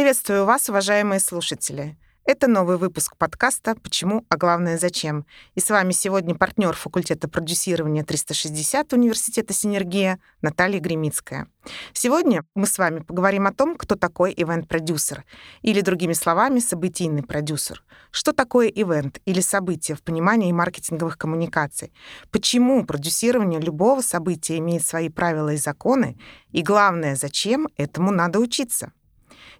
Приветствую вас, уважаемые слушатели. Это новый выпуск подкаста «Почему, а главное, зачем?». И с вами сегодня партнер факультета продюсирования 360 Университета «Синергия» Наталья Гремицкая. Сегодня мы с вами поговорим о том, кто такой ивент-продюсер, или, другими словами, событийный продюсер. Что такое ивент или событие в понимании маркетинговых коммуникаций? Почему продюсирование любого события имеет свои правила и законы? И главное, зачем этому надо учиться?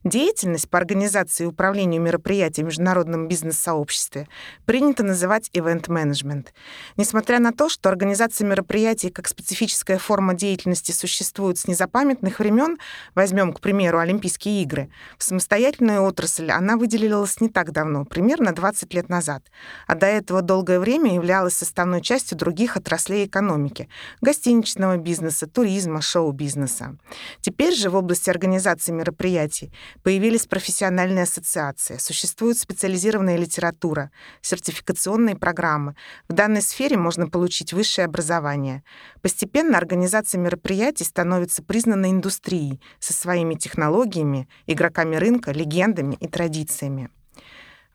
Деятельность по организации и управлению мероприятий в международном бизнес-сообществе принято называть event-менеджмент. Несмотря на то, что организация мероприятий как специфическая форма деятельности существует с незапамятных времен, возьмем, к примеру, Олимпийские игры, в самостоятельную отрасль она выделилась не так давно, примерно 20 лет назад, а до этого долгое время являлась составной частью других отраслей экономики — гостиничного бизнеса, туризма, шоу-бизнеса. Теперь же в области организации мероприятий Появились профессиональные ассоциации, существует специализированная литература, сертификационные программы. В данной сфере можно получить высшее образование. Постепенно организация мероприятий становится признанной индустрией со своими технологиями, игроками рынка, легендами и традициями.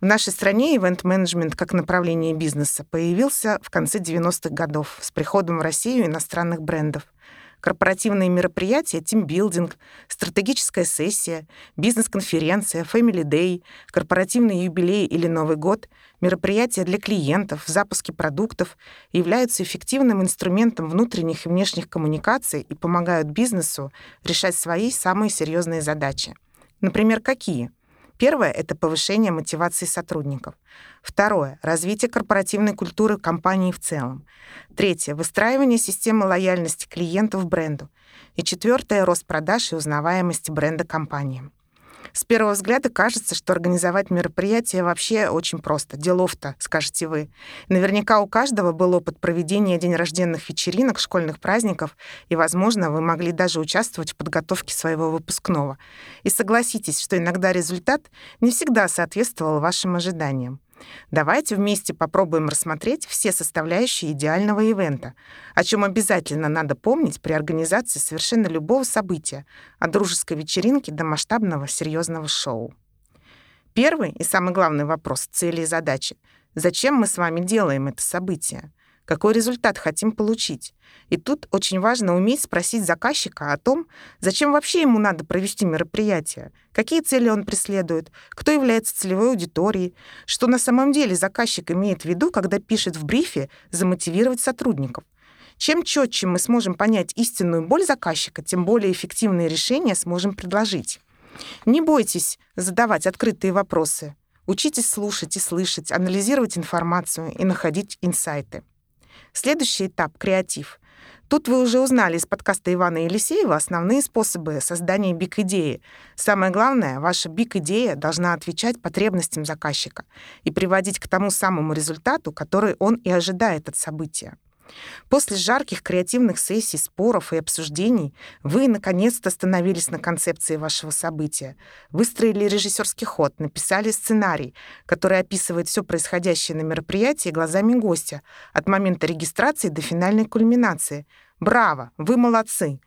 В нашей стране ивент-менеджмент как направление бизнеса появился в конце 90-х годов с приходом в Россию иностранных брендов корпоративные мероприятия, тимбилдинг, стратегическая сессия, бизнес-конференция, Family Day, корпоративный юбилей или Новый год, мероприятия для клиентов, запуски продуктов являются эффективным инструментом внутренних и внешних коммуникаций и помогают бизнесу решать свои самые серьезные задачи. Например, какие? Первое — это повышение мотивации сотрудников. Второе — развитие корпоративной культуры компании в целом. Третье — выстраивание системы лояльности клиентов бренду. И четвертое — рост продаж и узнаваемости бренда компании. С первого взгляда кажется, что организовать мероприятие вообще очень просто. Делов-то, скажете вы. Наверняка у каждого был опыт проведения день рожденных вечеринок, школьных праздников, и, возможно, вы могли даже участвовать в подготовке своего выпускного. И согласитесь, что иногда результат не всегда соответствовал вашим ожиданиям. Давайте вместе попробуем рассмотреть все составляющие идеального ивента, о чем обязательно надо помнить при организации совершенно любого события, от дружеской вечеринки до масштабного серьезного шоу. Первый и самый главный вопрос — цели и задачи. Зачем мы с вами делаем это событие? Какой результат хотим получить. И тут очень важно уметь спросить заказчика о том, зачем вообще ему надо провести мероприятие, какие цели он преследует, кто является целевой аудиторией, что на самом деле заказчик имеет в виду, когда пишет в брифе замотивировать сотрудников. Чем четче мы сможем понять истинную боль заказчика, тем более эффективные решения сможем предложить. Не бойтесь задавать открытые вопросы. Учитесь слушать и слышать, анализировать информацию и находить инсайты. Следующий этап — креатив. Тут вы уже узнали из подкаста Ивана Елисеева основные способы создания биг-идеи. Самое главное, ваша биг-идея должна отвечать потребностям заказчика и приводить к тому самому результату, который он и ожидает от события. После жарких креативных сессий, споров и обсуждений вы, наконец-то, остановились на концепции вашего события, выстроили режиссерский ход, написали сценарий, который описывает все происходящее на мероприятии глазами гостя, от момента регистрации до финальной кульминации. Браво! Вы молодцы!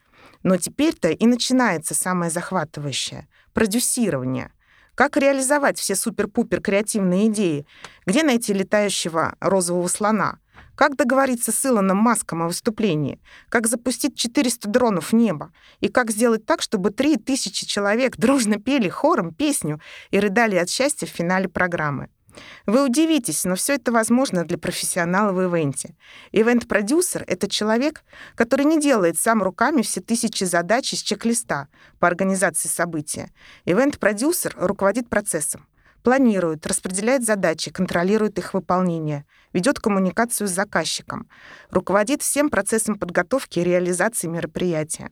Но теперь-то и начинается самое захватывающее — продюсирование — как реализовать все супер-пупер креативные идеи? Где найти летающего розового слона? Как договориться с Илоном Маском о выступлении? Как запустить 400 дронов в небо? И как сделать так, чтобы 3000 человек дружно пели хором песню и рыдали от счастья в финале программы? Вы удивитесь, но все это возможно для профессионала в ивенте. Ивент-продюсер — это человек, который не делает сам руками все тысячи задач из чек-листа по организации события. Ивент-продюсер руководит процессом планирует, распределяет задачи, контролирует их выполнение, ведет коммуникацию с заказчиком, руководит всем процессом подготовки и реализации мероприятия.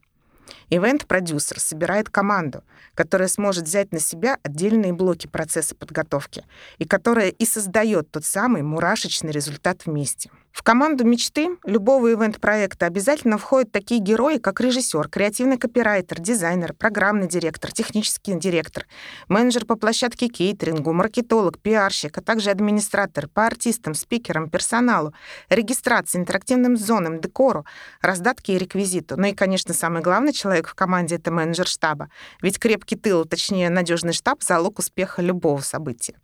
Ивент-продюсер собирает команду, которая сможет взять на себя отдельные блоки процесса подготовки и которая и создает тот самый мурашечный результат вместе. В команду мечты любого ивент-проекта обязательно входят такие герои, как режиссер, креативный копирайтер, дизайнер, программный директор, технический директор, менеджер по площадке кейтерингу, маркетолог, пиарщик, а также администратор по артистам, спикерам, персоналу, регистрации, интерактивным зонам, декору, раздатке и реквизиту. Ну и, конечно, самый главный человек в команде — это менеджер штаба. Ведь крепкий тыл, точнее, надежный штаб — залог успеха любого события.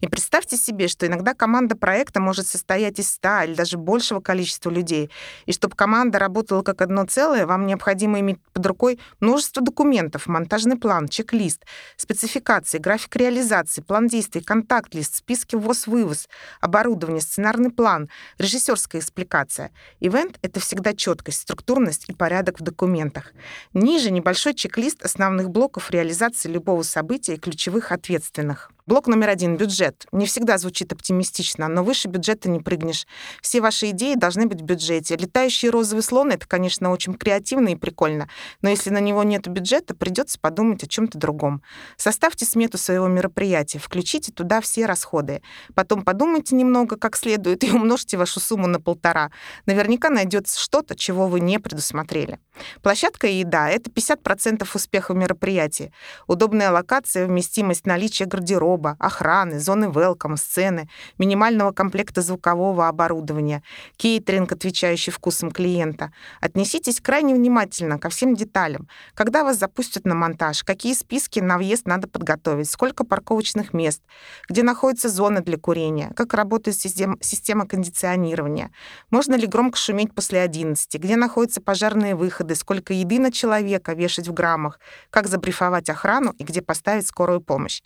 И представьте себе, что иногда команда проекта может состоять из 100 или даже большего количества людей. И чтобы команда работала как одно целое, вам необходимо иметь под рукой множество документов, монтажный план, чек-лист, спецификации, график реализации, план действий, контакт-лист, списки ввоз-вывоз, оборудование, сценарный план, режиссерская экспликация. Ивент — это всегда четкость, структурность и порядок в документах. Ниже небольшой чек-лист основных блоков реализации любого события и ключевых ответственных. Блок номер один — бюджет. Не всегда звучит оптимистично, но выше бюджета не прыгнешь. Все ваши идеи должны быть в бюджете. Летающий розовый слон — это, конечно, очень креативно и прикольно, но если на него нет бюджета, придется подумать о чем-то другом. Составьте смету своего мероприятия, включите туда все расходы. Потом подумайте немного как следует и умножьте вашу сумму на полтора. Наверняка найдется что-то, чего вы не предусмотрели. Площадка и еда — это 50% успеха мероприятия. Удобная локация, вместимость, наличие гардероба, гардероба, охраны, зоны welcome, сцены, минимального комплекта звукового оборудования, кейтеринг, отвечающий вкусам клиента. Отнеситесь крайне внимательно ко всем деталям. Когда вас запустят на монтаж, какие списки на въезд надо подготовить, сколько парковочных мест, где находятся зоны для курения, как работает система кондиционирования, можно ли громко шуметь после 11, где находятся пожарные выходы, сколько еды на человека вешать в граммах, как забрифовать охрану и где поставить скорую помощь.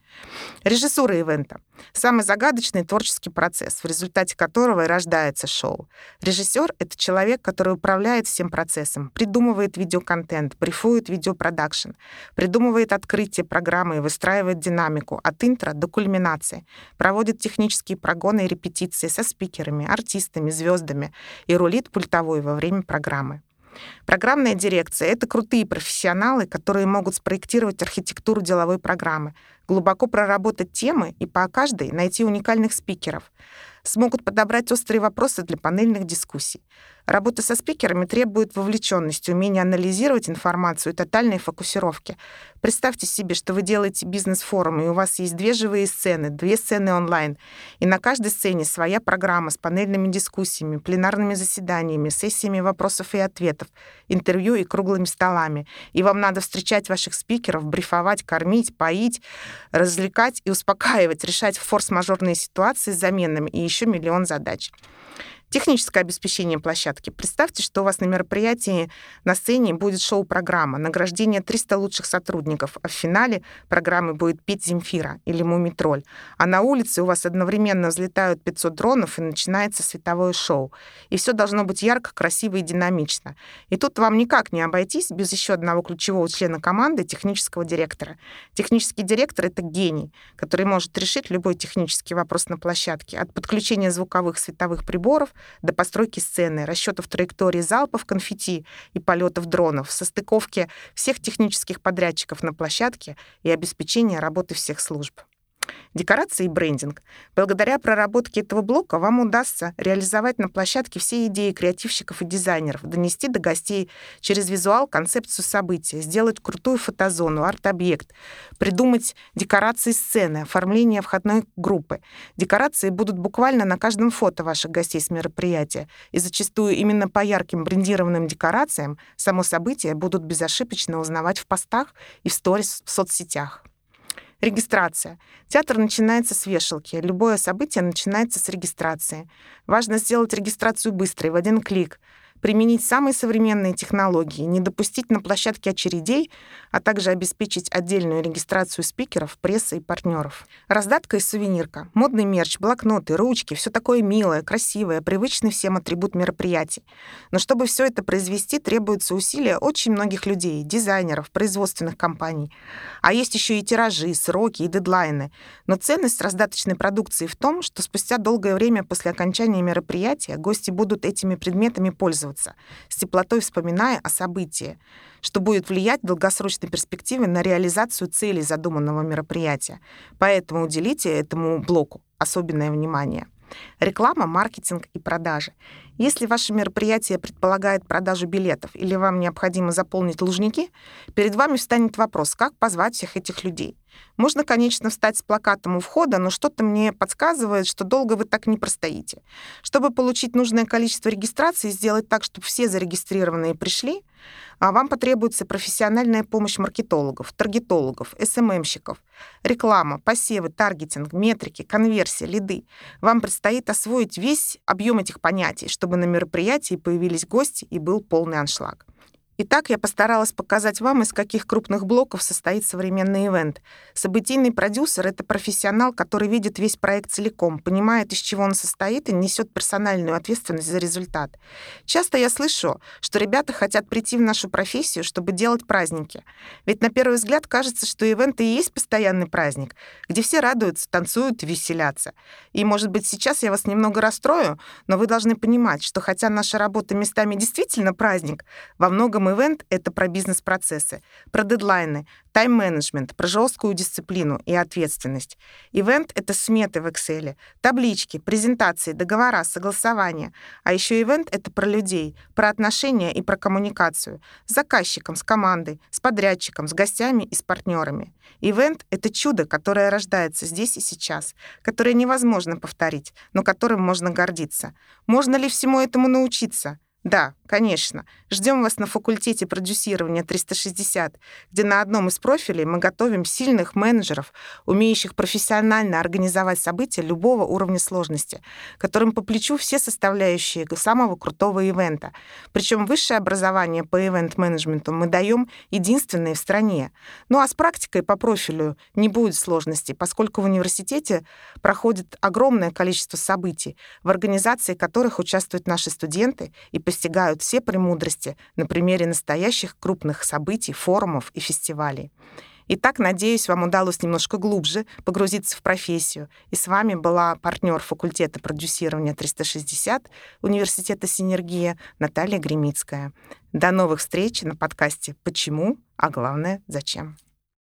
Режиссура ивента — самый загадочный творческий процесс, в результате которого и рождается шоу. Режиссер — это человек, который управляет всем процессом, придумывает видеоконтент, брифует видеопродакшн, придумывает открытие программы и выстраивает динамику от интро до кульминации, проводит технические прогоны и репетиции со спикерами, артистами, звездами и рулит пультовой во время программы. Программная дирекция — это крутые профессионалы, которые могут спроектировать архитектуру деловой программы, глубоко проработать темы и по каждой найти уникальных спикеров, смогут подобрать острые вопросы для панельных дискуссий, Работа со спикерами требует вовлеченности, умения анализировать информацию и тотальной фокусировки. Представьте себе, что вы делаете бизнес-форум, и у вас есть две живые сцены, две сцены онлайн, и на каждой сцене своя программа с панельными дискуссиями, пленарными заседаниями, сессиями вопросов и ответов, интервью и круглыми столами. И вам надо встречать ваших спикеров, брифовать, кормить, поить, развлекать и успокаивать, решать форс-мажорные ситуации с заменами и еще миллион задач. Техническое обеспечение площадки. Представьте, что у вас на мероприятии на сцене будет шоу-программа, награждение 300 лучших сотрудников, а в финале программы будет петь Земфира или Мумитроль. А на улице у вас одновременно взлетают 500 дронов и начинается световое шоу. И все должно быть ярко, красиво и динамично. И тут вам никак не обойтись без еще одного ключевого члена команды, технического директора. Технический директор — это гений, который может решить любой технический вопрос на площадке, от подключения звуковых световых приборов до постройки сцены, расчетов траектории залпов конфетти и полетов дронов, состыковки всех технических подрядчиков на площадке и обеспечения работы всех служб декорации и брендинг. Благодаря проработке этого блока вам удастся реализовать на площадке все идеи креативщиков и дизайнеров, донести до гостей через визуал концепцию события, сделать крутую фотозону, арт-объект, придумать декорации сцены, оформление входной группы. Декорации будут буквально на каждом фото ваших гостей с мероприятия, и зачастую именно по ярким брендированным декорациям само событие будут безошибочно узнавать в постах и в сторис в соцсетях. Регистрация. Театр начинается с вешалки. Любое событие начинается с регистрации. Важно сделать регистрацию быстрой, в один клик применить самые современные технологии, не допустить на площадке очередей, а также обеспечить отдельную регистрацию спикеров, прессы и партнеров. Раздатка и сувенирка, модный мерч, блокноты, ручки, все такое милое, красивое, привычный всем атрибут мероприятий. Но чтобы все это произвести, требуются усилия очень многих людей, дизайнеров, производственных компаний. А есть еще и тиражи, сроки и дедлайны. Но ценность раздаточной продукции в том, что спустя долгое время после окончания мероприятия гости будут этими предметами пользоваться радоваться, с теплотой вспоминая о событии, что будет влиять в долгосрочной перспективе на реализацию целей задуманного мероприятия. Поэтому уделите этому блоку особенное внимание. Реклама, маркетинг и продажи. Если ваше мероприятие предполагает продажу билетов или вам необходимо заполнить лужники, перед вами встанет вопрос, как позвать всех этих людей. Можно, конечно, встать с плакатом у входа, но что-то мне подсказывает, что долго вы так не простоите. Чтобы получить нужное количество регистраций и сделать так, чтобы все зарегистрированные пришли, а вам потребуется профессиональная помощь маркетологов, таргетологов, СММщиков, реклама, посевы, таргетинг, метрики, конверсия, лиды. Вам предстоит освоить весь объем этих понятий, чтобы на мероприятии появились гости и был полный аншлаг. Итак, я постаралась показать вам, из каких крупных блоков состоит современный ивент. Событийный продюсер — это профессионал, который видит весь проект целиком, понимает, из чего он состоит и несет персональную ответственность за результат. Часто я слышу, что ребята хотят прийти в нашу профессию, чтобы делать праздники. Ведь на первый взгляд кажется, что ивент и есть постоянный праздник, где все радуются, танцуют и веселятся. И, может быть, сейчас я вас немного расстрою, но вы должны понимать, что хотя наша работа местами действительно праздник, во многом ивент — это про бизнес-процессы, про дедлайны, тайм-менеджмент, про жесткую дисциплину и ответственность. Ивент — это сметы в Excel, таблички, презентации, договора, согласования. А еще ивент — это про людей, про отношения и про коммуникацию с заказчиком, с командой, с подрядчиком, с гостями и с партнерами. Ивент — это чудо, которое рождается здесь и сейчас, которое невозможно повторить, но которым можно гордиться. Можно ли всему этому научиться? Да, конечно. Ждем вас на факультете продюсирования 360, где на одном из профилей мы готовим сильных менеджеров, умеющих профессионально организовать события любого уровня сложности, которым по плечу все составляющие самого крутого ивента. Причем высшее образование по ивент-менеджменту мы даем единственное в стране. Ну а с практикой по профилю не будет сложностей, поскольку в университете проходит огромное количество событий, в организации которых участвуют наши студенты и постигают все премудрости на примере настоящих крупных событий, форумов и фестивалей. Итак, надеюсь, вам удалось немножко глубже погрузиться в профессию. И с вами была партнер факультета продюсирования 360 Университета Синергия Наталья Гремицкая. До новых встреч на подкасте «Почему?», а главное, зачем.